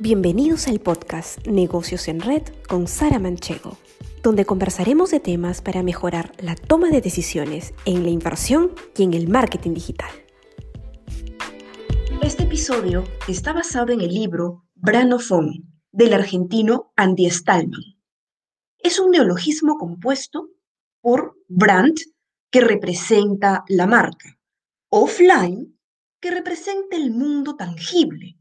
Bienvenidos al podcast Negocios en Red con Sara Manchego, donde conversaremos de temas para mejorar la toma de decisiones en la inversión y en el marketing digital. Este episodio está basado en el libro Branofone del argentino Andy Stallman. Es un neologismo compuesto por brand, que representa la marca, offline, que representa el mundo tangible,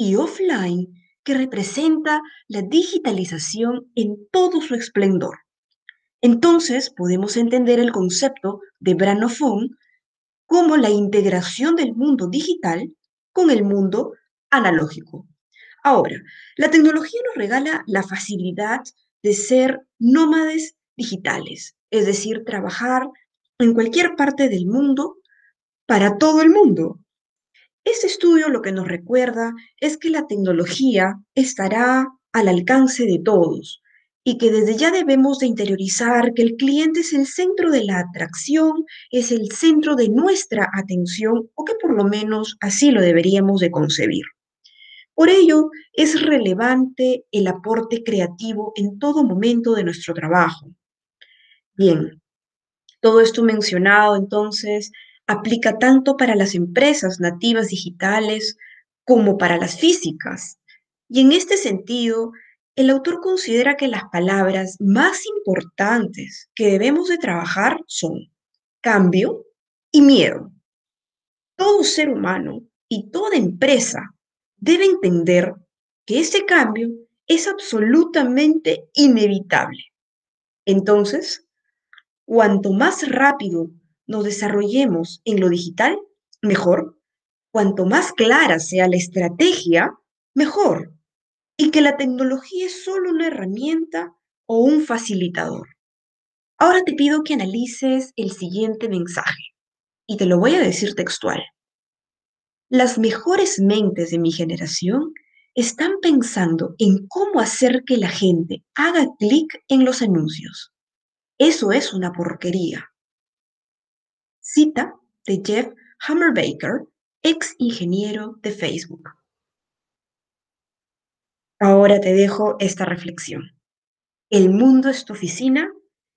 y offline, que representa la digitalización en todo su esplendor. Entonces podemos entender el concepto de Branofone como la integración del mundo digital con el mundo analógico. Ahora, la tecnología nos regala la facilidad de ser nómades digitales, es decir, trabajar en cualquier parte del mundo para todo el mundo, este estudio lo que nos recuerda es que la tecnología estará al alcance de todos y que desde ya debemos de interiorizar que el cliente es el centro de la atracción, es el centro de nuestra atención o que por lo menos así lo deberíamos de concebir. Por ello, es relevante el aporte creativo en todo momento de nuestro trabajo. Bien, todo esto mencionado entonces aplica tanto para las empresas nativas digitales como para las físicas. Y en este sentido, el autor considera que las palabras más importantes que debemos de trabajar son cambio y miedo. Todo ser humano y toda empresa debe entender que ese cambio es absolutamente inevitable. Entonces, cuanto más rápido nos desarrollemos en lo digital, mejor. Cuanto más clara sea la estrategia, mejor. Y que la tecnología es solo una herramienta o un facilitador. Ahora te pido que analices el siguiente mensaje y te lo voy a decir textual. Las mejores mentes de mi generación están pensando en cómo hacer que la gente haga clic en los anuncios. Eso es una porquería. Cita de Jeff Hammerbaker, ex ingeniero de Facebook. Ahora te dejo esta reflexión. El mundo es tu oficina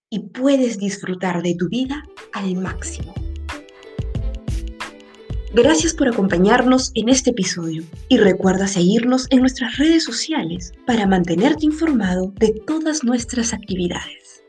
y puedes disfrutar de tu vida al máximo. Gracias por acompañarnos en este episodio y recuerda seguirnos en nuestras redes sociales para mantenerte informado de todas nuestras actividades.